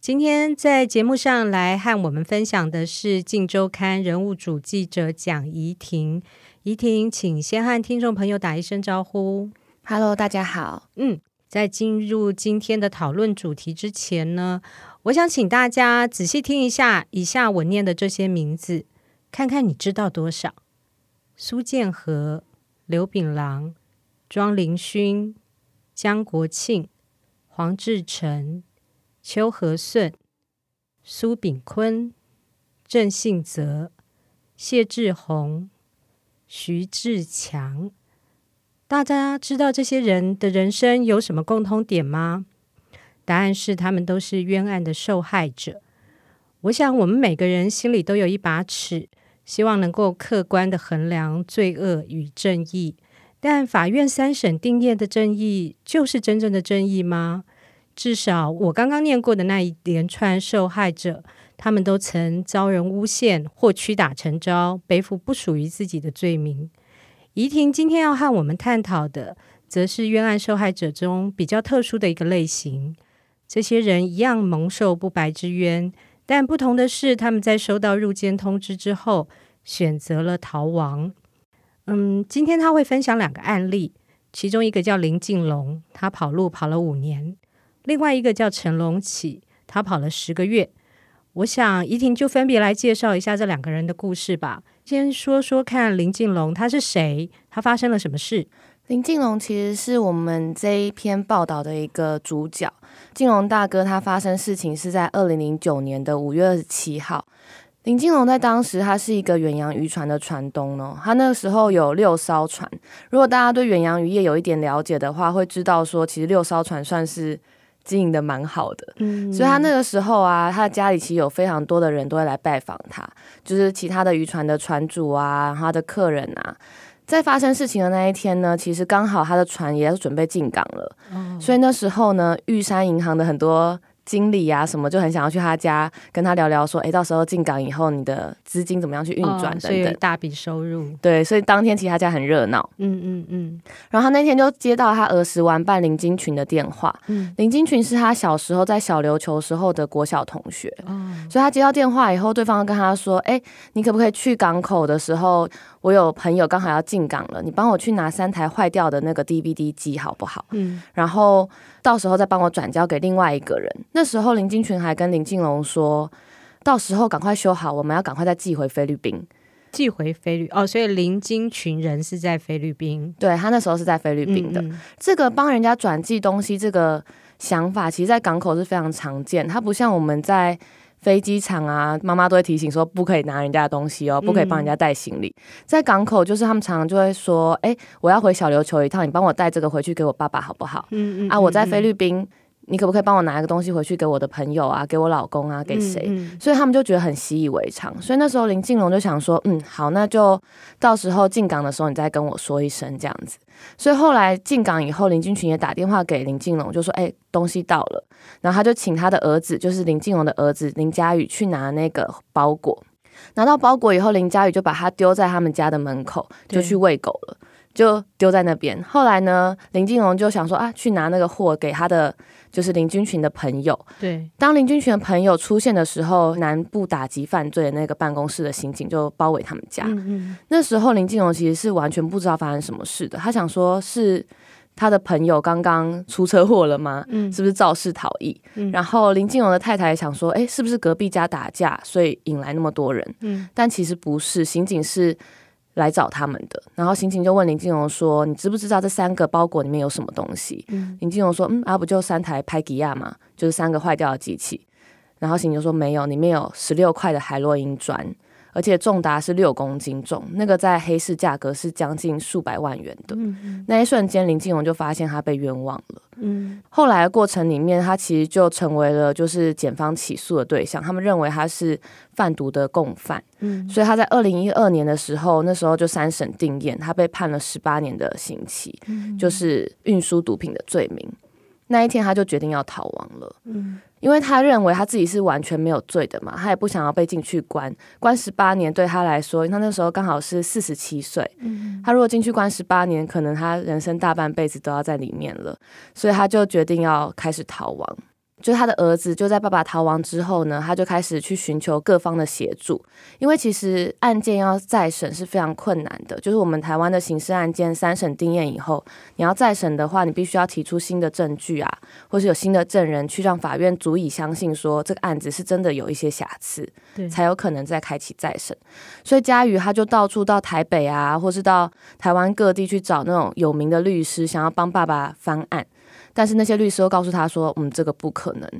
今天在节目上来和我们分享的是《镜周刊》人物主记者蒋怡婷。怡婷，请先和听众朋友打一声招呼。Hello，大家好。嗯，在进入今天的讨论主题之前呢，我想请大家仔细听一下以下我念的这些名字。看看你知道多少？苏建和、刘炳郎、庄凌勋、江国庆、黄志成、邱和顺、苏炳坤、郑信泽、谢志宏、徐志强。大家知道这些人的人生有什么共通点吗？答案是，他们都是冤案的受害者。我想，我们每个人心里都有一把尺。希望能够客观地衡量罪恶与正义，但法院三审定谳的正义就是真正的正义吗？至少我刚刚念过的那一连串受害者，他们都曾遭人诬陷或屈打成招，背负不属于自己的罪名。怡婷今天要和我们探讨的，则是冤案受害者中比较特殊的一个类型。这些人一样蒙受不白之冤。但不同的是，他们在收到入监通知之后，选择了逃亡。嗯，今天他会分享两个案例，其中一个叫林进龙，他跑路跑了五年；另外一个叫陈龙启，他跑了十个月。我想怡婷就分别来介绍一下这两个人的故事吧。先说说看林进龙他是谁，他发生了什么事？林进龙其实是我们这一篇报道的一个主角。进龙大哥他发生事情是在二零零九年的五月二十七号。林进龙在当时他是一个远洋渔船的船东哦，他那个时候有六艘船。如果大家对远洋渔业有一点了解的话，会知道说其实六艘船算是经营的蛮好的。嗯，所以他那个时候啊，他的家里其实有非常多的人都会来拜访他，就是其他的渔船的船主啊，他的客人啊。在发生事情的那一天呢，其实刚好他的船也要准备进港了，哦，所以那时候呢，玉山银行的很多。经理啊，什么就很想要去他家跟他聊聊，说，哎，到时候进港以后，你的资金怎么样去运转等等，大笔收入。对，所以当天其实他家很热闹。嗯嗯嗯。然后他那天就接到他儿时玩伴林金群的电话。嗯。林金群是他小时候在小琉球时候的国小同学。哦。所以他接到电话以后，对方跟他说，哎，你可不可以去港口的时候，我有朋友刚好要进港了，你帮我去拿三台坏掉的那个 DVD 机好不好？嗯。然后。到时候再帮我转交给另外一个人。那时候林金群还跟林静龙说，到时候赶快修好，我们要赶快再寄回菲律宾，寄回菲律哦。所以林金群人是在菲律宾，对，他那时候是在菲律宾的。嗯嗯。这个帮人家转寄东西这个想法，其实在港口是非常常见。它不像我们在。飞机场啊，妈妈都会提醒说不可以拿人家的东西哦，不可以帮人家带行李。嗯。在港口，就是他们常常就会说，哎，我要回小琉球一趟，你帮我带这个回去给我爸爸好不好？嗯嗯。啊，我在菲律宾。你可不可以帮我拿一个东西回去给我的朋友啊，给我老公啊，给谁？嗯嗯。所以他们就觉得很习以为常。所以那时候林静龙就想说，嗯，好，那就到时候进港的时候你再跟我说一声这样子。所以后来进港以后，林俊群也打电话给林静龙，就说，哎，东西到了。然后他就请他的儿子，就是林静龙的儿子林佳宇去拿那个包裹。拿到包裹以后，林佳宇就把它丢在他们家的门口，就去喂狗了，就丢在那边。后来呢，林静龙就想说啊，去拿那个货给他的。就是林君群的朋友。对，当林君群的朋友出现的时候，南部打击犯罪的那个办公室的刑警就包围他们家。嗯嗯。那时候林静荣其实是完全不知道发生什么事的，他想说是他的朋友刚刚出车祸了吗？嗯，是不是肇事逃逸？嗯。然后林静荣的太太想说，哎，是不是隔壁家打架，所以引来那么多人？嗯，但其实不是，刑警是。来找他们的，然后刑警就问林静荣说：“你知不知道这三个包裹里面有什么东西？”嗯、林静荣说：“嗯，啊，不就三台拍吉亚嘛，就是三个坏掉的机器。”然后刑警就说：“没有，里面有十六块的海洛因砖，而且重达是六公斤重，那个在黑市价格是将近数百万元的。那一瞬间，林静荣就发现他被冤枉了。嗯，后来的过程里面，他其实就成为了就是检方起诉的对象，他们认为他是贩毒的共犯。嗯，所以他在二零一二年的时候，那时候就三审定验，他被判了十八年的刑期，嗯，就是运输毒品的罪名。那一天，他就决定要逃亡了。嗯。因为他认为他自己是完全没有罪的嘛，他也不想要被进去关，关十八年对他来说，他那时候刚好是四十七岁，嗯，他如果进去关十八年，可能他人生大半辈子都要在里面了，所以他就决定要开始逃亡。就他的儿子就在爸爸逃亡之后呢，他就开始去寻求各方的协助，因为其实案件要再审是非常困难的。就是我们台湾的刑事案件三审定谳以后，你要再审的话，你必须要提出新的证据啊，或是有新的证人去让法院足以相信说这个案子是真的有一些瑕疵，对，才有可能再开启再审。所以佳瑜他就到处到台北啊，或是到台湾各地去找那种有名的律师，想要帮爸爸翻案。但是那些律师都告诉他说：“嗯，这个不可能。”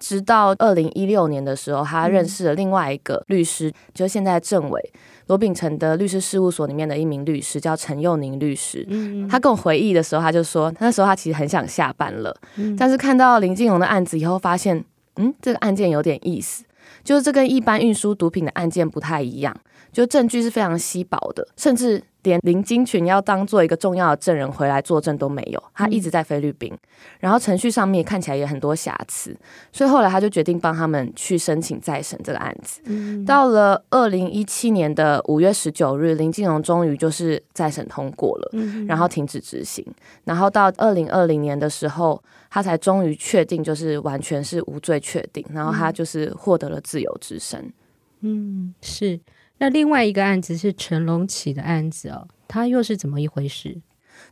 直到二零一六年的时候，他认识了另外一个律师，嗯、就是现在政委罗秉成的律师事务所里面的一名律师，叫陈佑宁律师。嗯、他跟我回忆的时候，他就说，那时候他其实很想下班了，嗯、但是看到林进荣的案子以后，发现，嗯，这个案件有点意思，就是这跟一般运输毒品的案件不太一样，就证据是非常稀薄的，甚至。连林金群要当做一个重要的证人回来作证都没有，他一直在菲律宾，嗯、然后程序上面看起来也很多瑕疵，所以后来他就决定帮他们去申请再审这个案子。嗯、到了二零一七年的五月十九日，林金荣终于就是再审通过了，嗯、然后停止执行，然后到二零二零年的时候，他才终于确定就是完全是无罪确定，然后他就是获得了自由之身。嗯，是。那另外一个案子是陈龙奇的案子哦，他又是怎么一回事？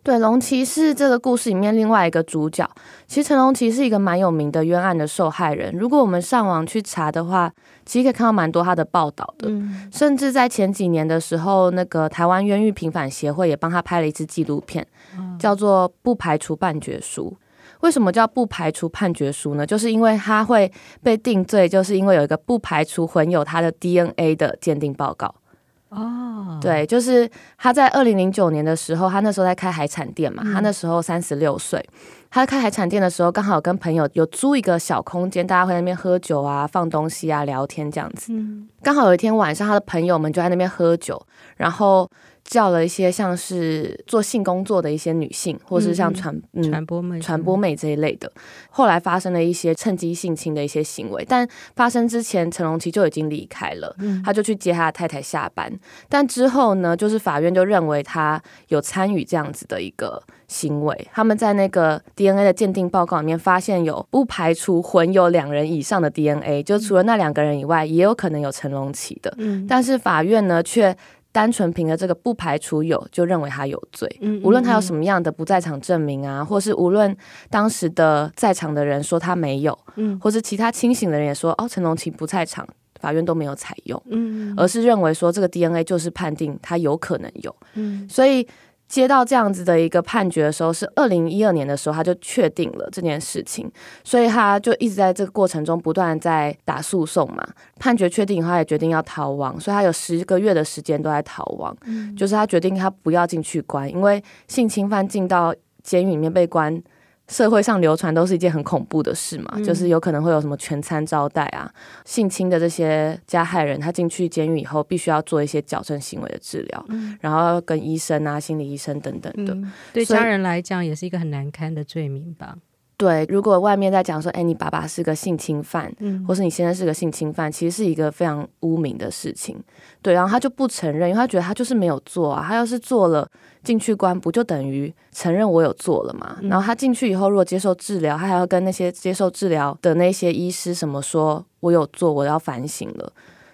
对，龙奇是这个故事里面另外一个主角。其实陈龙奇是一个蛮有名的冤案的受害人。如果我们上网去查的话，其实可以看到蛮多他的报道的。嗯、甚至在前几年的时候，那个台湾冤狱平反协会也帮他拍了一支纪录片，嗯、叫做《不排除判决书》。为什么叫不排除判决书呢？就是因为他会被定罪，就是因为有一个不排除混有他的 DNA 的鉴定报告。哦，对，就是他在二零零九年的时候，他那时候在开海产店嘛，嗯、他那时候三十六岁。他在开海产店的时候，刚好跟朋友有租一个小空间，大家会在那边喝酒啊、放东西啊、聊天这样子。嗯、刚好有一天晚上，他的朋友们就在那边喝酒，然后。叫了一些像是做性工作的一些女性，或是像传嗯传播妹、传播妹这一类的。后来发生了一些趁机性侵的一些行为，但发生之前，陈龙奇就已经离开了，他就去接他的太太下班。但之后呢，就是法院就认为他有参与这样子的一个行为。他们在那个 DNA 的鉴定报告里面发现有不排除混有两人以上的 DNA，就除了那两个人以外，也有可能有陈龙奇的。但是法院呢却。单纯凭着这个不排除有，就认为他有罪。嗯嗯嗯，无论他有什么样的不在场证明啊，或是无论当时的在场的人说他没有，嗯，或是其他清醒的人也说哦，陈龙奇不在场，法院都没有采用，嗯，嗯，而是认为说这个 DNA 就是判定他有可能有，嗯，所以。接到这样子的一个判决的时候，是二零一二年的时候，他就确定了这件事情，所以他就一直在这个过程中不断在打诉讼嘛。判决确定以后，他也决定要逃亡，所以他有十个月的时间都在逃亡。嗯，就是他决定他不要进去关，因为性侵犯进到监狱里面被关。社会上流传都是一件很恐怖的事嘛，嗯、就是有可能会有什么全餐招待啊，性侵的这些加害人，他进去监狱以后必须要做一些矫正行为的治疗，嗯、然后跟医生啊、心理医生等等的，嗯、对家人来讲也是一个很难堪的罪名吧。对，如果外面在讲说，哎，你爸爸是个性侵犯，嗯，或是你现在是个性侵犯，其实是一个非常污名的事情。对，然后他就不承认，因为他觉得他就是没有做啊。他要是做了，进去关不就等于承认我有做了嘛？嗯、然后他进去以后，如果接受治疗，他还要跟那些接受治疗的那些医师什么说，我有做，我要反省了。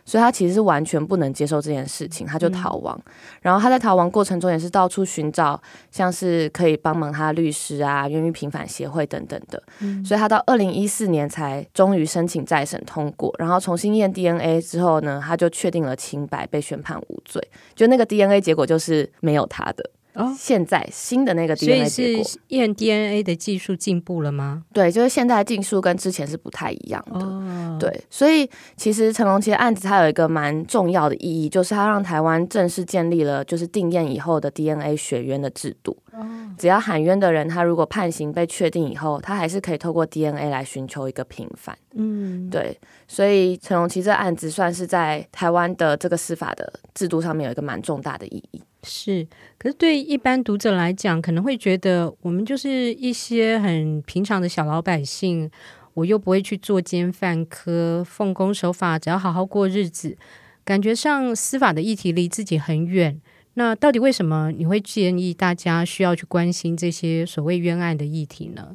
所以他其实是完全不能接受这件事情，他就逃亡。嗯、然后他在逃亡过程中也是到处寻找，像是可以帮忙他的律师啊、冤狱平反协会等等的。嗯、所以他到二零一四年才终于申请再审通过，然后重新验 DNA 之后呢，他就确定了清白，被宣判无罪。就那个 DNA 结果就是没有他的。哦，现在新的那个 DNA 结果，所以是验 DNA 的技术进步了吗？对，就是现在的技术跟之前是不太一样的。哦，对，所以其实陈龙奇的案子它有一个蛮重要的意义，就是它让台湾正式建立了就是定验以后的 DNA 雪冤的制度。哦，只要喊冤的人，他如果判刑被确定以后，他还是可以透过 DNA 来寻求一个平反。嗯，对，所以陈龙奇这案子算是在台湾的这个司法的制度上面有一个蛮重大的意义。是，可是对一般读者来讲，可能会觉得我们就是一些很平常的小老百姓，我又不会去作奸犯科、奉公守法，只要好好过日子，感觉上司法的议题离自己很远。那到底为什么你会建议大家需要去关心这些所谓冤案的议题呢？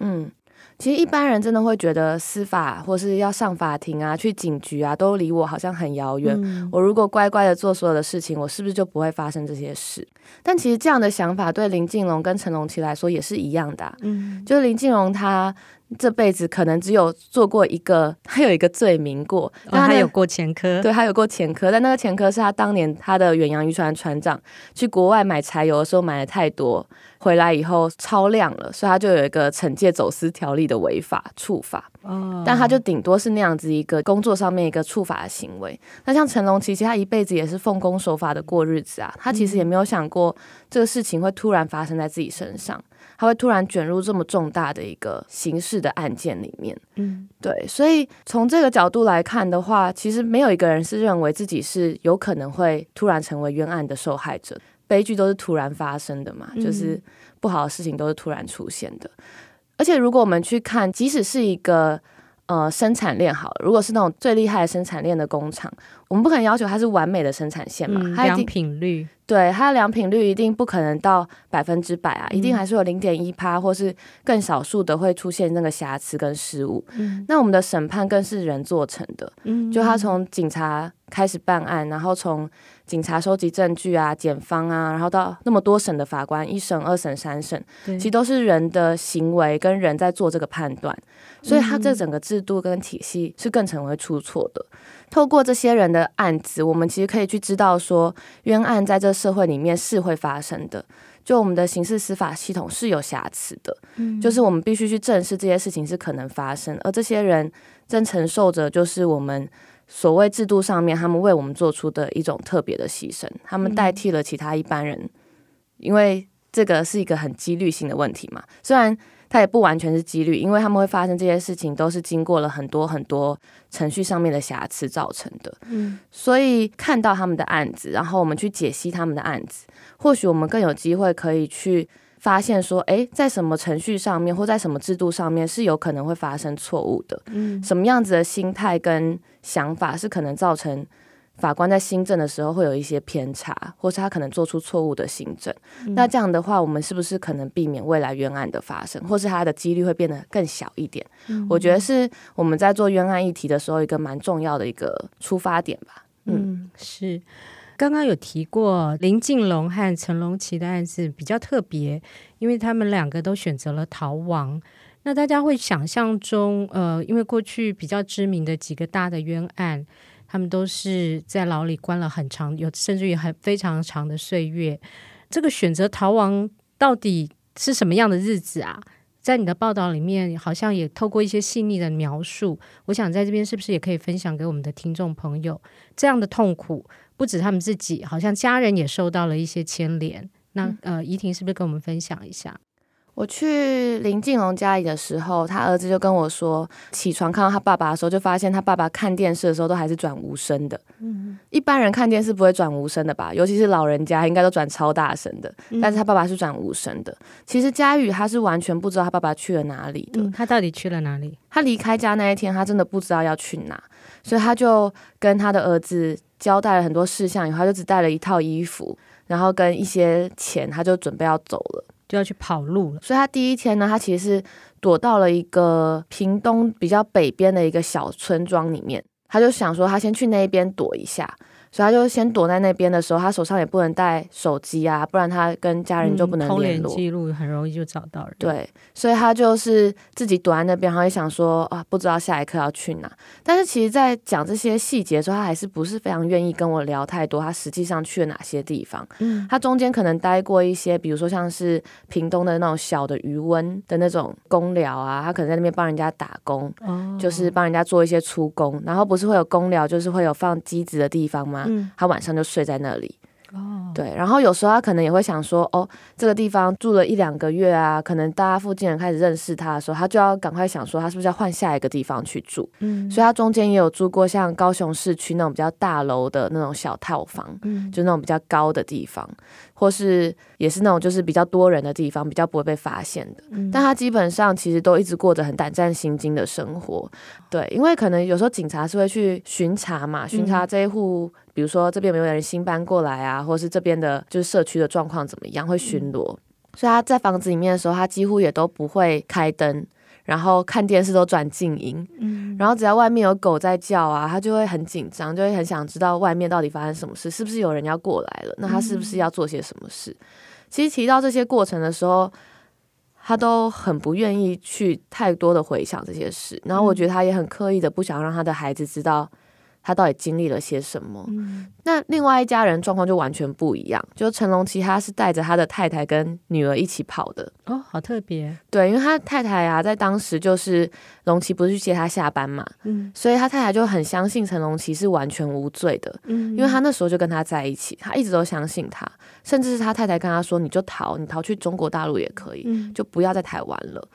嗯。其实一般人真的会觉得司法或是要上法庭啊、去警局啊，都离我好像很遥远。嗯。我如果乖乖的做所有的事情，我是不是就不会发生这些事？但其实这样的想法对林靖龙跟陈龙奇来说也是一样的啊。嗯，就是林靖龙他。这辈子可能只有做过一个，他有一个罪名过，但、哦、他有过前科，对，他有过前科，但那个前科是他当年他的远洋渔船船长去国外买柴油的时候买的太多，回来以后超量了，所以他就有一个惩戒走私条例的违法处罚。哦，但他就顶多是那样子一个工作上面一个处罚的行为。那像成龙，其实他一辈子也是奉公守法的过日子啊，他其实也没有想过这个事情会突然发生在自己身上。他会突然卷入这么重大的一个刑事的案件里面，嗯，对，所以从这个角度来看的话，其实没有一个人是认为自己是有可能会突然成为冤案的受害者，悲剧都是突然发生的嘛，就是不好的事情都是突然出现的，而且如果我们去看，即使是一个。呃，生产链好了，如果是那种最厉害的生产链的工厂，我们不可能要求它是完美的生产线嘛，它良品率，对，它的良品率一定不可能到百分之百啊，嗯、一定还是有零点一趴，或是更少数的会出现那个瑕疵跟失误。嗯、那我们的审判更是人做成的，嗯、就他从警察开始办案，然后从警察收集证据啊、检方啊，然后到那么多审的法官，一审、二审、三审，其实都是人的行为跟人在做这个判断。所以，他这整个制度跟体系是更成为出错的。透过这些人的案子，我们其实可以去知道说，冤案在这社会里面是会发生的。就我们的刑事司法系统是有瑕疵的，嗯，就是我们必须去正视这些事情是可能发生，而这些人正承受着就是我们所谓制度上面他们为我们做出的一种特别的牺牲，他们代替了其他一般人，因为这个是一个很几率性的问题嘛，虽然。它也不完全是几率，因为他们会发生这些事情，都是经过了很多很多程序上面的瑕疵造成的。嗯，所以看到他们的案子，然后我们去解析他们的案子，或许我们更有机会可以去发现说，诶，在什么程序上面或在什么制度上面是有可能会发生错误的。嗯，什么样子的心态跟想法是可能造成。法官在新政的时候会有一些偏差，或是他可能做出错误的新政。嗯、那这样的话，我们是不是可能避免未来冤案的发生，或是它的几率会变得更小一点？嗯、我觉得是我们在做冤案议题的时候一个蛮重要的一个出发点吧。嗯，嗯是。刚刚有提过林靖龙和陈龙奇的案子比较特别，因为他们两个都选择了逃亡。那大家会想象中，呃，因为过去比较知名的几个大的冤案。他们都是在牢里关了很长，有甚至于很非常长的岁月。这个选择逃亡到底是什么样的日子啊？在你的报道里面，好像也透过一些细腻的描述。我想在这边是不是也可以分享给我们的听众朋友？这样的痛苦不止他们自己，好像家人也受到了一些牵连。那呃，怡婷是不是跟我们分享一下？我去林静龙家里的时候，他儿子就跟我说，起床看到他爸爸的时候，就发现他爸爸看电视的时候都还是转无声的。嗯，一般人看电视不会转无声的吧？尤其是老人家，应该都转超大声的。但是他爸爸是转无声的。其实佳宇他是完全不知道他爸爸去了哪里的。嗯，他到底去了哪里？他离开家那一天，他真的不知道要去哪，所以他就跟他的儿子交代了很多事项，以后他就只带了一套衣服，然后跟一些钱，他就准备要走了。就要去跑路了，所以他第一天呢，他其实是躲到了一个屏东比较北边的一个小村庄里面，他就想说他先去那边躲一下，所以他就先躲在那边的时候，他手上也不能带手机啊，不然他跟家人就不能联络。记录很容易就找到人。对，所以他就是自己躲在那边，然后也想说啊，不知道下一刻要去哪。但是其实，在讲这些细节的时候，他还是不是非常愿意跟我聊太多。他实际上去了哪些地方？嗯，他中间可能待过一些，比如说像是屏东的那种小的渔温的那种工寮啊，他可能在那边帮人家打工，哦，就是帮人家做一些出工。然后不是会有工寮，就是会有放机子的地方吗？嗯，他晚上就睡在那里。哦，对，然后有时候他可能也会想说，哦，这个地方住了一两个月啊，可能大家附近人开始认识他的时候，他就要赶快想说，他是不是要换下一个地方去住？嗯，所以他中间也有住过像高雄市区那种比较大楼的那种小套房，嗯，就那种比较高的地方，或是也是那种就是比较多人的地方，比较不会被发现的。嗯，但他基本上其实都一直过着很胆战心惊的生活，对，因为可能有时候警察是会去巡查嘛，巡查这一户。比如说这边有没有人新搬过来啊，或是这边的就是社区的状况怎么样，会巡逻。嗯。所以他在房子里面的时候，他几乎也都不会开灯，然后看电视都转静音。嗯，然后只要外面有狗在叫啊，他就会很紧张，就会很想知道外面到底发生什么事，是不是有人要过来了？那他是不是要做些什么事？嗯。其实提到这些过程的时候，他都很不愿意去太多的回想这些事。然后我觉得他也很刻意的不想让他的孩子知道。他到底经历了些什么？嗯，那另外一家人状况就完全不一样。就成龙奇，他是带着他的太太跟女儿一起跑的。哦，好特别。对，因为他太太啊，在当时就是龙奇不是去接他下班嘛，嗯，所以他太太就很相信陈龙奇是完全无罪的，嗯，因为他那时候就跟他在一起，他一直都相信他，甚至是他太太跟他说：“你就逃，你逃去中国大陆也可以，嗯，就不要在台湾了。”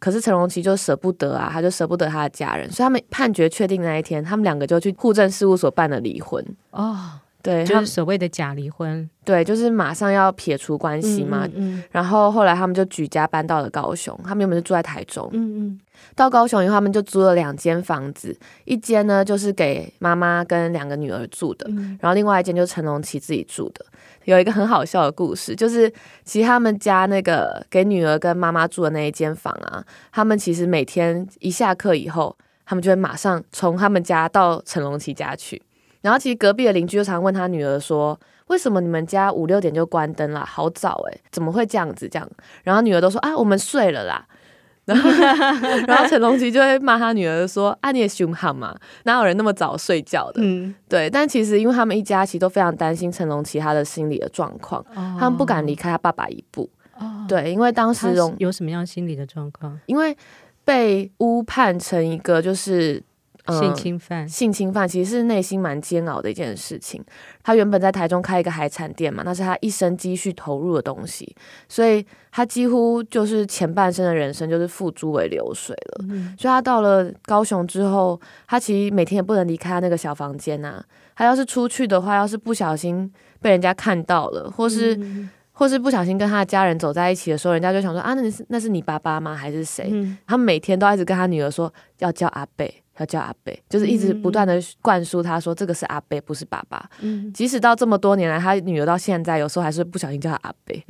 可是陈荣奇就舍不得啊，他就舍不得他的家人，所以他们判决确定那一天，他们两个就去户政事务所办了离婚。哦，对，就是所谓的假离婚。对，就是马上要撇除关系嘛。嗯。然后后来他们就举家搬到了高雄，他们原本是住在台中。嗯嗯。到高雄以后，他们就租了两间房子，一间呢就是给妈妈跟两个女儿住的，嗯，然后另外一间就是陈荣奇自己住的。有一个很好笑的故事，就是其实他们家那个给女儿跟妈妈住的那一间房啊，他们其实每天一下课以后，他们就会马上从他们家到陈龙奇家去。然后其实隔壁的邻居就常问他女儿说：“为什么你们家五六点就关灯了？好早诶，怎么会这样子？”这样，然后女儿都说：“啊，我们睡了啦。”然后，然后陈龙奇就会骂他女儿说：“啊，你也凶悍嘛，哪有人那么早睡觉的？”嗯，对。但其实，因为他们一家其实都非常担心陈龙奇他的心理的状况，哦，他们不敢离开他爸爸一步。哦，对，因为当时有什么样心理的状况？因为被误判成一个就是。性侵犯，性侵犯其实是内心蛮煎熬的一件事情。他原本在台中开一个海产店嘛，那是他一生积蓄投入的东西，所以他几乎就是前半生的人生就是付诸为流水了。嗯。所以他到了高雄之后，他其实每天也不能离开他那个小房间呐。他要是出去的话，要是不小心被人家看到了，或是、嗯、或是不小心跟他的家人走在一起的时候，人家就想说啊，那是那是你爸爸吗？还是谁？嗯。他每天都一直跟他女儿说要叫阿伯。要叫阿贝，就是一直不断的灌输他说，这个是阿贝，不是爸爸。嗯，即使到这么多年来，他女儿到现在有时候还是不小心叫他阿贝。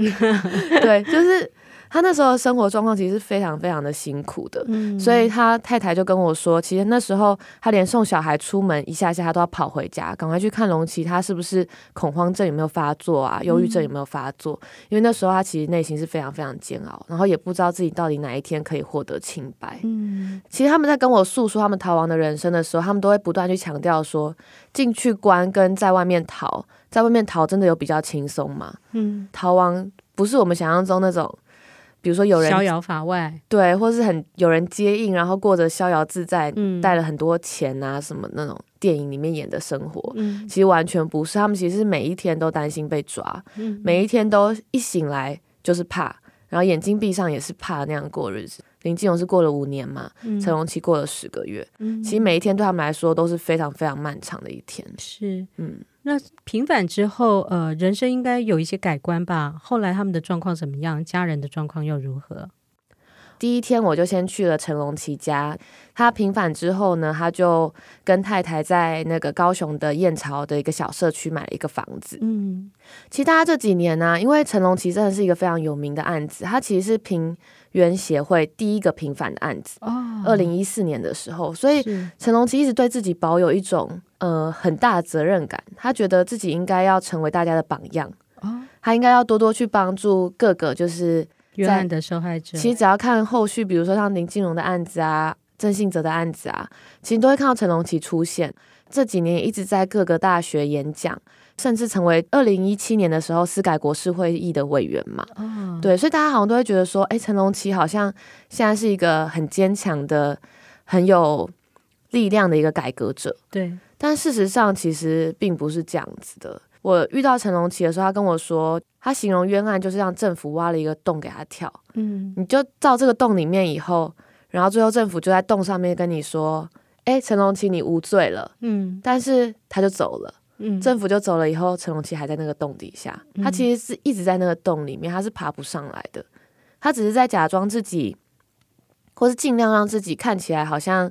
对，就是。他那时候的生活状况其实是非常非常的辛苦的，嗯，所以他太太就跟我说，其实那时候他连送小孩出门一下下，他都要跑回家，赶快去看龙奇，他是不是恐慌症有没有发作啊，忧郁症有没有发作？嗯，因为那时候他其实内心是非常非常煎熬，然后也不知道自己到底哪一天可以获得清白。嗯，其实他们在跟我诉说他们逃亡的人生的时候，他们都会不断去强调说，进去关跟在外面逃，在外面逃真的有比较轻松吗？嗯，逃亡不是我们想象中那种。比如说有人逍遥法外，对，或是很有人接应，然后过着逍遥自在，嗯，带了很多钱啊什么那种电影里面演的生活，嗯，其实完全不是。他们其实是每一天都担心被抓，嗯，每一天都一醒来就是怕，然后眼睛闭上也是怕那样过日子。林金荣是过了五年嘛，陈龙奇过了十个月，嗯，其实每一天对他们来说都是非常非常漫长的一天。是，嗯。那平反之后，呃，人生应该有一些改观吧？后来他们的状况怎么样？家人的状况又如何？第一天我就先去了陈龙奇家。他平反之后呢，他就跟太太在那个高雄的燕巢的一个小社区买了一个房子。嗯，其实他这几年呢、啊，因为陈龙奇真的是一个非常有名的案子，他其实是凭冤协会第一个平反的案子。哦，二零一四年的时候，所以陈龙奇一直对自己保有一种呃很大的责任感，他觉得自己应该要成为大家的榜样。哦，他应该要多多去帮助各个就是冤案的受害者。其实只要看后续，比如说像林金荣的案子啊、郑信哲的案子啊，其实都会看到陈龙奇出现。这几年也一直在各个大学演讲。甚至成为二零一七年的时候司改国事会议的委员嘛？哦，对，所以大家好像都会觉得说，哎，陈龙奇好像现在是一个很坚强的、很有力量的一个改革者。对，但事实上其实并不是这样子的。我遇到陈龙奇的时候，他跟我说，他形容冤案就是让政府挖了一个洞给他跳。嗯，你就到这个洞里面以后，然后最后政府就在洞上面跟你说，哎，陈龙奇你无罪了。嗯，但是他就走了。政府就走了以后，陈龙奇还在那个洞底下。他其实是一直在那个洞里面，他是爬不上来的。他只是在假装自己，或是尽量让自己看起来好像。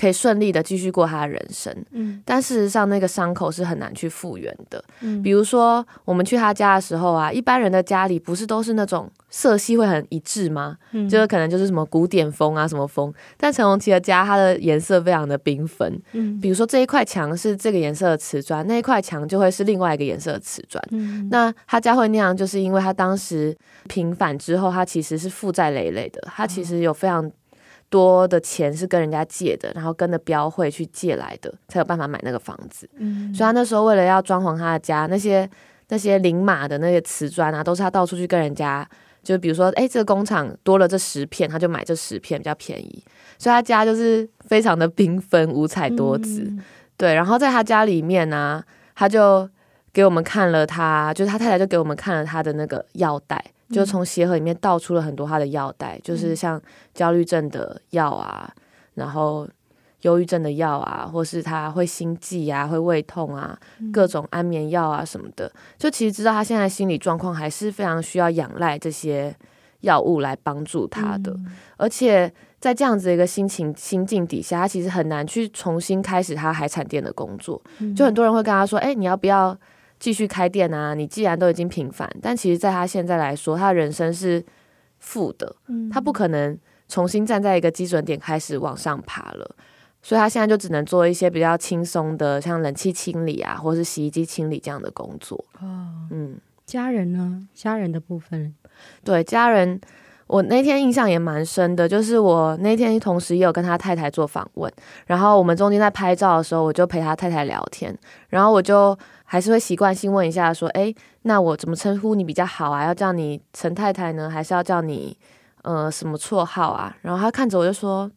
可以顺利的继续过他的人生，嗯，但事实上那个伤口是很难去复原的。嗯，比如说我们去他家的时候啊，一般人的家里不是都是那种色系会很一致吗？嗯，就是可能就是什么古典风啊什么风，但陈龙奇的家它的颜色非常的缤纷，嗯，比如说这一块墙是这个颜色的瓷砖，那一块墙就会是另外一个颜色的瓷砖。嗯，那他家会那样，就是因为他当时平反之后，他其实是负债累累的，他其实有非常。多的钱是跟人家借的，然后跟着标会去借来的，才有办法买那个房子。嗯，所以他那时候为了要装潢他的家，那些那些零码的那些瓷砖啊，都是他到处去跟人家，就比如说，哎，这个工厂多了这十片，他就买这十片比较便宜。所以他家就是非常的缤纷、五彩多姿。嗯，对，然后在他家里面呢，啊，他就给我们看了他，就是他太太就给我们看了他的那个药袋。就从鞋盒里面倒出了很多他的药袋，嗯、就是像焦虑症的药啊，然后忧郁症的药啊，或是他会心悸啊，会胃痛啊，嗯、各种安眠药啊什么的。就其实知道他现在心理状况还是非常需要仰赖这些药物来帮助他的，嗯、而且在这样子的一个心情心境底下，他其实很难去重新开始他海产店的工作。嗯、就很多人会跟他说：“哎，你要不要？”继续开店啊！你既然都已经平凡，但其实在他现在来说，他的人生是负的，嗯、他不可能重新站在一个基准点开始往上爬了，所以他现在就只能做一些比较轻松的，像冷气清理啊，或是洗衣机清理这样的工作。哦，嗯，家人呢？家人的部分，对家人。我那天印象也蛮深的，就是我那天同时也有跟他太太做访问，然后我们中间在拍照的时候，我就陪他太太聊天，然后我就还是会习惯性问一下说，哎，那我怎么称呼你比较好啊？要叫你陈太太呢，还是要叫你呃什么绰号啊？然后他看着我就说，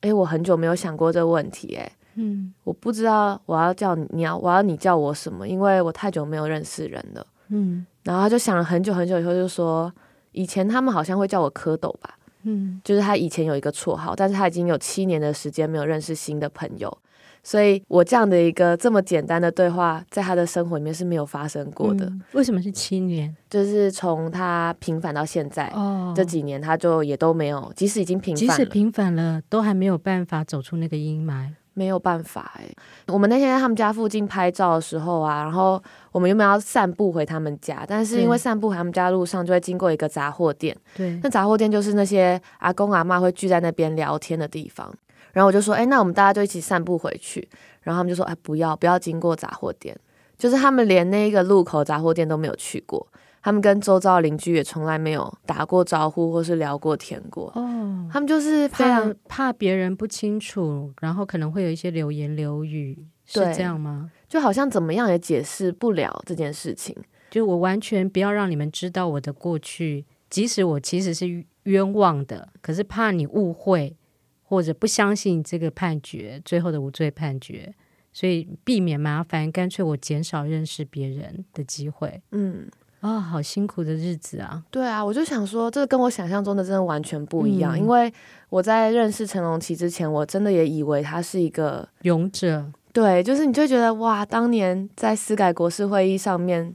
哎，我很久没有想过这个问题，哎，嗯，我不知道我要叫你，你要我要你叫我什么，因为我太久没有认识人了，嗯，然后他就想了很久很久以后就说。以前他们好像会叫我蝌蚪吧，嗯，就是他以前有一个绰号，但是他已经有七年的时间没有认识新的朋友，所以我这样的一个这么简单的对话，在他的生活里面是没有发生过的。嗯，为什么是七年？就是从他平反到现在，哦，这几年他就也都没有，即使已经平反，即使平反了，都还没有办法走出那个阴霾。没有办法哎，我们那天在他们家附近拍照的时候啊，然后我们原本要散步回他们家，但是因为散步回他们家路上就会经过一个杂货店，对，那杂货店就是那些阿公阿妈会聚在那边聊天的地方，然后我就说，哎，那我们大家就一起散步回去，然后他们就说，哎，不要不要经过杂货店，就是他们连那个路口杂货店都没有去过。他们跟周遭邻居也从来没有打过招呼，或是聊过天过。哦，他们就是怕怕别人不清楚，然后可能会有一些流言流语，是这样吗？就好像怎么样也解释不了这件事情。就我完全不要让你们知道我的过去，即使我其实是冤枉的，可是怕你误会或者不相信这个判决，最后的无罪判决，所以避免麻烦，干脆我减少认识别人的机会。嗯。啊、哦，好辛苦的日子啊！对啊，我就想说，这跟我想象中的真的完全不一样。嗯、因为我在认识陈龙奇之前，我真的也以为他是一个勇者。对，就是你就觉得哇，当年在司改国事会议上面，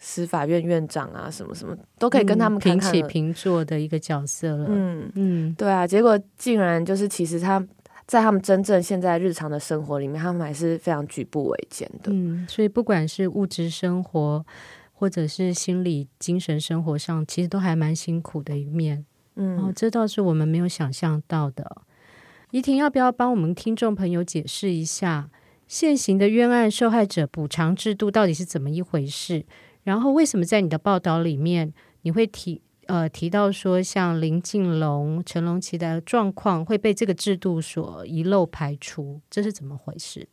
司法院院长啊，什么什么都可以跟他们平起平坐的一个角色了。嗯嗯，嗯对啊，结果竟然就是，其实他在他们真正现在日常的生活里面，他们还是非常举步维艰的。嗯，所以不管是物质生活。或者是心理、精神生活上，其实都还蛮辛苦的一面。嗯，哦，这倒是我们没有想象到的。怡婷，要不要帮我们听众朋友解释一下现行的冤案受害者补偿制度到底是怎么一回事？然后为什么在你的报道里面你会提呃提到说像林进龙、陈龙奇的状况会被这个制度所遗漏排除？这是怎么回事？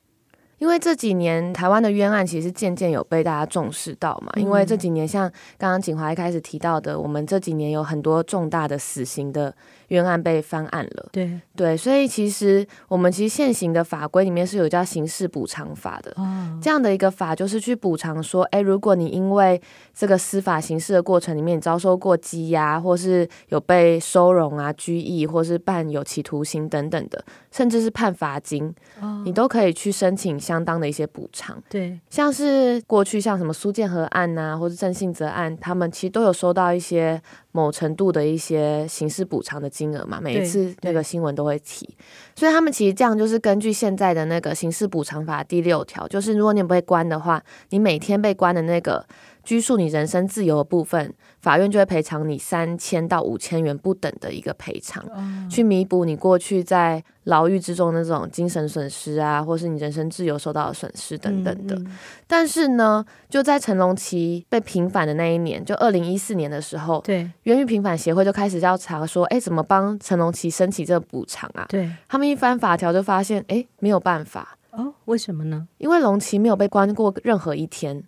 因为这几年台湾的冤案其实渐渐有被大家重视到嘛，因为这几年像刚刚景华一开始提到的，我们这几年有很多重大的死刑的冤案被翻案了。对。对，所以其实我们其实现行的法规里面是有叫刑事补偿法的，哦，这样的一个法就是去补偿说，哎，如果你因为这个司法刑事的过程里面你遭受过羁押，或是有被收容啊、拘役，或是判有期徒刑等等的，甚至是判罚金，哦，你都可以去申请相当的一些补偿。对，像是过去像什么苏建和案呐、啊，或者郑信泽案，他们其实都有收到一些某程度的一些刑事补偿的金额嘛，每一次那个新闻都会提。所以他们其实这样就是根据现在的那个刑事补偿法第六条，就是如果你被关的话，你每天被关的那个。拘束你人身自由的部分，法院就会赔偿你三千到五千元不等的一个赔偿，嗯、去弥补你过去在牢狱之中那种精神损失啊，或是你人身自由受到的损失等等的。嗯嗯、但是呢，就在陈龙奇被平反的那一年，就二零一四年的时候，对，冤狱平反协会就开始调查说，哎，怎么帮陈龙奇申请这个补偿啊？对，他们一翻法条就发现，哎，没有办法哦，为什么呢？因为龙奇没有被关过任何一天。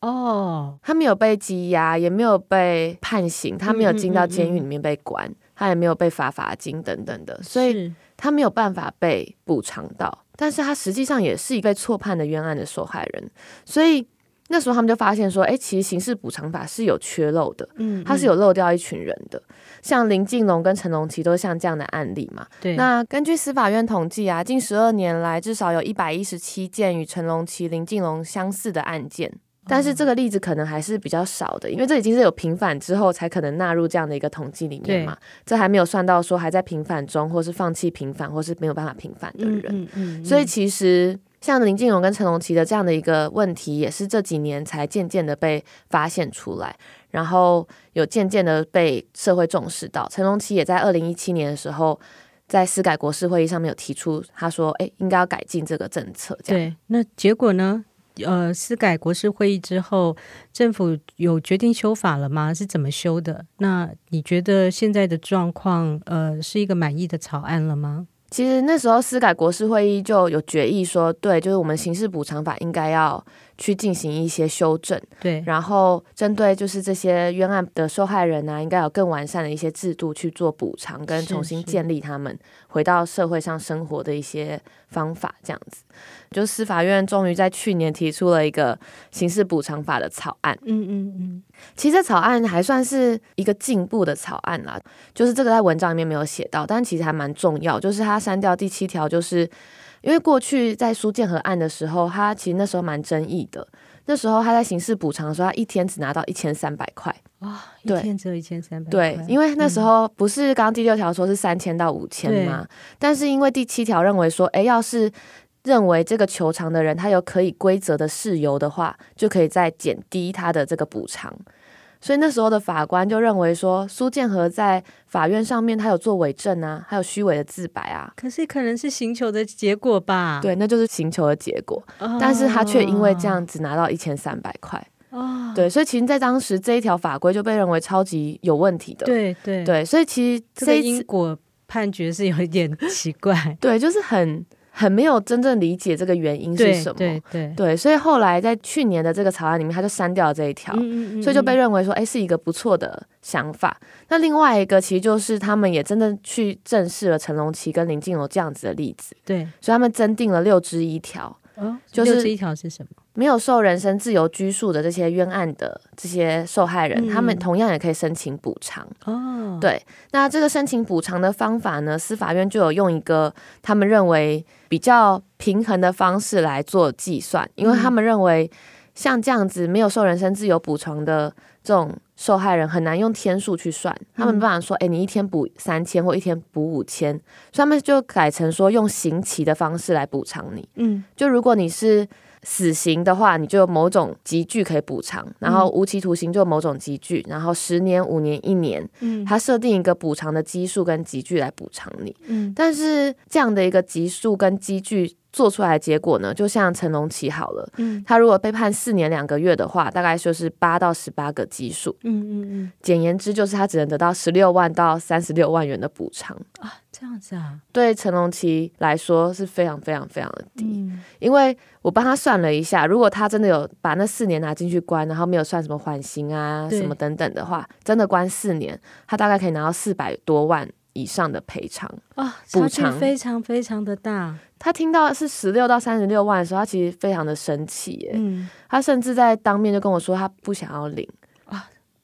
哦，他没有被羁押，也没有被判刑，他没有进到监狱里面被关，嗯嗯嗯，他也没有被罚罚金等等的，所以他没有办法被补偿到。但是他实际上也是一个被错判的冤案的受害人，所以那时候他们就发现说，哎，其实刑事补偿法是有缺漏的，嗯，嗯，他是有漏掉一群人的，像林进龙跟陈龙奇都是像这样的案例嘛。对，那根据司法院统计啊，近十二年来至少有一百一十七件与陈龙奇、林进龙相似的案件。但是这个例子可能还是比较少的，因为这已经是有平反之后才可能纳入这样的一个统计里面嘛。这还没有算到说还在平反中，或是放弃平反，或是没有办法平反的人。嗯嗯嗯、所以其实像林静荣跟陈龙奇的这样的一个问题，也是这几年才渐渐的被发现出来，然后有渐渐的被社会重视到。陈龙奇也在二零一七年的时候，在司改国事会议上面有提出，他说：“哎，应该要改进这个政策。”这样。对，那结果呢？呃，司改国事会议之后，政府有决定修法了吗？是怎么修的？那你觉得现在的状况，呃，是一个满意的草案了吗？其实那时候司改国事会议就有决议说，对，就是我们刑事补偿法应该要去进行一些修正，对，然后针对就是这些冤案的受害人呢、啊，应该有更完善的一些制度去做补偿，跟重新建立他们回到社会上生活的一些方法，这样子。就司法院终于在去年提出了一个刑事补偿法的草案。嗯嗯嗯，其实草案还算是一个进步的草案啦。就是这个在文章里面没有写到，但其实还蛮重要。就是他删掉第七条，就是因为过去在苏建和案的时候，他其实那时候蛮争议的。那时候他在刑事补偿的时候，他一天只拿到一千三百块。哇，一天只有一千三百块。对，因为那时候不是刚刚第六条说是三千到五千吗？但是因为第七条认为说，哎，要是认为这个求偿的人他有可以规则的事由的话，就可以再减低他的这个补偿。所以那时候的法官就认为说，苏建和在法院上面他有做伪证啊，还有虚伪的自白啊。可是可能是刑求的结果吧？对，那就是刑求的结果。哦、但是他却因为这样子拿到一千三百块。哦，对，所以其实，在当时这一条法规就被认为超级有问题的。对对对，所以其实这个因果判决是有一点奇怪。对，就是很。很没有真正理解这个原因是什么，对对。对，对，所以后来在去年的这个草案里面，他就删掉了这一条，嗯嗯嗯，所以就被认为说，哎，是一个不错的想法。那另外一个其实就是他们也真的去正视了陈龙奇跟林静柔这样子的例子，对，所以他们增订了六支一条，哦，就是一条是什么？没有受人身自由拘束的这些冤案的这些受害人，嗯、他们同样也可以申请补偿。哦，对，那这个申请补偿的方法呢，司法院就有用一个他们认为比较平衡的方式来做计算，因为他们认为像这样子没有受人身自由补偿的这种受害人，很难用天数去算，他们没办法说，哎，你一天补三千或一天补五千，所以他们就改成说用刑期的方式来补偿你。嗯，就如果你是。死刑的话，你就有某种集距可以补偿，然后无期徒刑就某种集距，然后十年、五年、一年，嗯，它设定一个补偿的基数跟集距来补偿你，嗯，但是这样的一个级数跟级距。做出来的结果呢，就像成龙奇好了，嗯，他如果被判四年两个月的话，大概就是八到十八个基数，嗯嗯嗯，简言之就是他只能得到十六万到三十六万元的补偿啊，这样子啊，对陈龙奇来说是非常非常非常的低，嗯，因为我帮他算了一下，如果他真的有把那四年拿进去关，然后没有算什么缓刑啊什么等等的话，真的关四年，他大概可以拿到四百多万以上的赔偿啊，补偿非常非常的大。他听到是十六到三十六万的时候，他其实非常的生气耶。嗯，他甚至在当面就跟我说，他不想要领啊。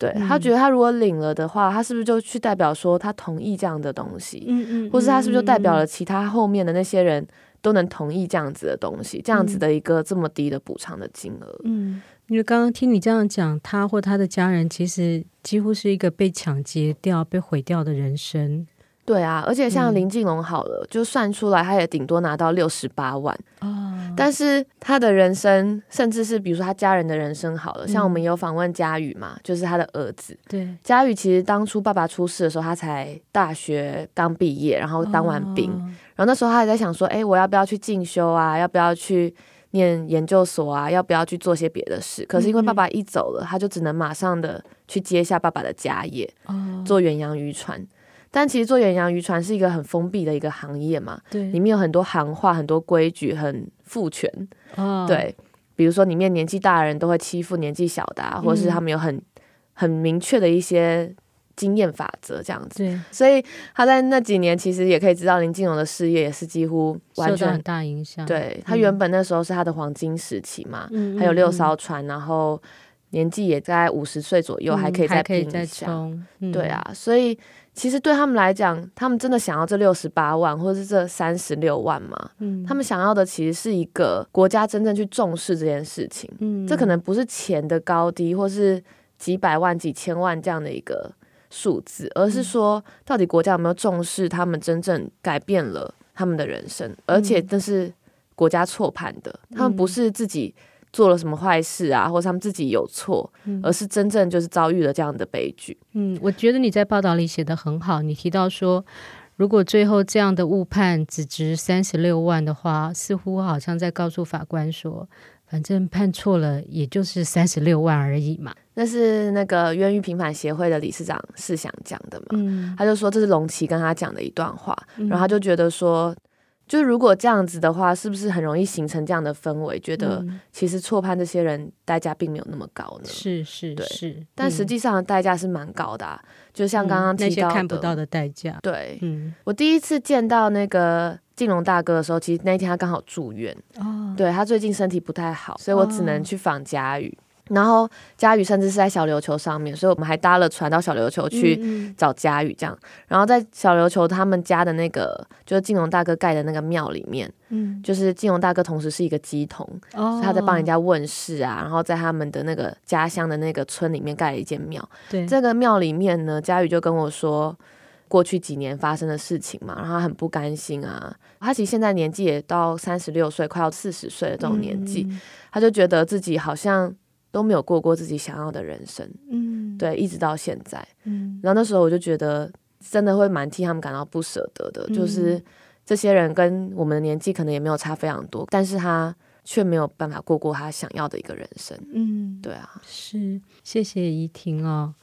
对，他觉得他如果领了的话，他是不是就去代表说他同意这样的东西？嗯嗯，或是他是不是就代表了其他后面的那些人都能同意这样子的东西？这样子的一个这么低的补偿的金额？嗯，因为刚刚听你这样讲，他或他的家人其实几乎是一个被抢劫掉、被毁掉的人生。对啊，而且像林进龙好了，嗯、就算出来，他也顶多拿到六十八万。哦，但是他的人生，甚至是比如说他家人的人生好了，嗯、像我们有访问佳宇嘛，就是他的儿子。对，佳宇其实当初爸爸出事的时候，他才大学刚毕业，然后当完兵，哦、然后那时候他还在想说，哎，我要不要去进修啊？要不要去念研究所啊？要不要去做些别的事？可是因为爸爸一走了，他就只能马上的去接下爸爸的家业，哦、做远洋渔船。但其实做远洋渔船是一个很封闭的一个行业嘛，对，里面有很多行话、很多规矩、很父权，哦、对，比如说里面年纪大的人都会欺负年纪小的、或是他们有很很明确的一些经验法则这样子，对，所以他在那几年其实也可以知道林金荣的事业也是几乎完全很大影响，对，他原本那时候是他的黄金时期嘛，嗯、还有六艘船，然后年纪也在五十岁左右，嗯、还可以再拼一下，嗯、对啊，所以。其实对他们来讲，他们真的想要这六十八万，或者是这三十六万吗？嗯，他们想要的其实是一个国家真正去重视这件事情。嗯，这可能不是钱的高低，或是几百万、几千万这样的一个数字，而是说，到底国家有没有重视他们真正改变了他们的人生，而且这是国家错判的，他们不是自己。做了什么坏事啊，或者他们自己有错，嗯、而是真正就是遭遇了这样的悲剧。嗯，我觉得你在报道里写得很好。你提到说，如果最后这样的误判只值三十六万的话，似乎好像在告诉法官说，反正判错了，也就是三十六万而已嘛。那是那个冤狱平反协会的理事长是想讲的嘛？嗯，他就说这是龙奇跟他讲的一段话，嗯、然后他就觉得说。就如果这样子的话，是不是很容易形成这样的氛围？觉得其实错判这些人代价并没有那么高呢？是是对是，但实际上的代价是蛮高的就像刚刚提到的、嗯、那些看不到的代价。对，嗯，我第一次见到那个进龙大哥的时候，其实那一天他刚好住院。哦，对，他最近身体不太好，所以我只能去访佳宇。哦然后佳宇甚至是在小琉球上面，所以我们还搭了船到小琉球去找佳宇，这样。嗯嗯，然后在小琉球他们家的那个，就是金龙大哥盖的那个庙里面，嗯，就是金龙大哥同时是一个鸡童，哦，他在帮人家问事啊。然后在他们的那个家乡的那个村里面盖了一间庙。对，这个庙里面呢，佳宇就跟我说过去几年发生的事情嘛，然后他很不甘心啊。他其实现在年纪也到三十六岁，快要四十岁的这种年纪，嗯，他就觉得自己好像。都没有过过自己想要的人生，嗯，对，一直到现在，嗯，然后那时候我就觉得真的会蛮替他们感到不舍得的，嗯、就是这些人跟我们的年纪可能也没有差非常多，但是他却没有办法过过他想要的一个人生，嗯，对啊，是，谢谢怡婷哦，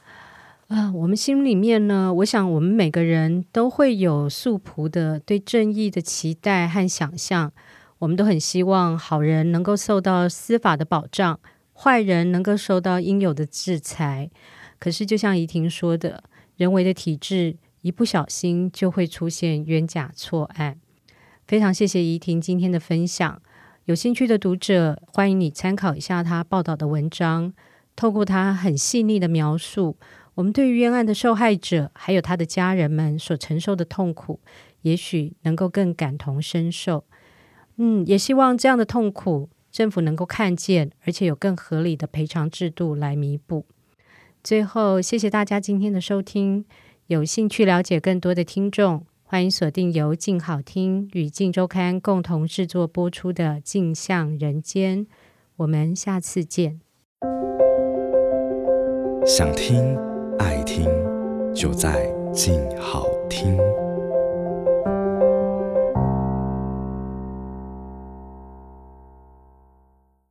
啊，我们心里面呢，我想我们每个人都会有素朴的对正义的期待和想象，我们都很希望好人能够受到司法的保障。坏人能够受到应有的制裁，可是就像怡婷说的，人为的体制一不小心就会出现冤假错案。非常谢谢怡婷今天的分享，有兴趣的读者欢迎你参考一下她报道的文章，透过她很细腻的描述，我们对于冤案的受害者还有他的家人们所承受的痛苦，也许能够更感同身受。嗯，也希望这样的痛苦。政府能够看见，而且有更合理的赔偿制度来弥补。最后，谢谢大家今天的收听。有兴趣了解更多的听众，欢迎锁定由静好听与静周刊共同制作播出的《镜像人间》。我们下次见。想听爱听，就在静好听。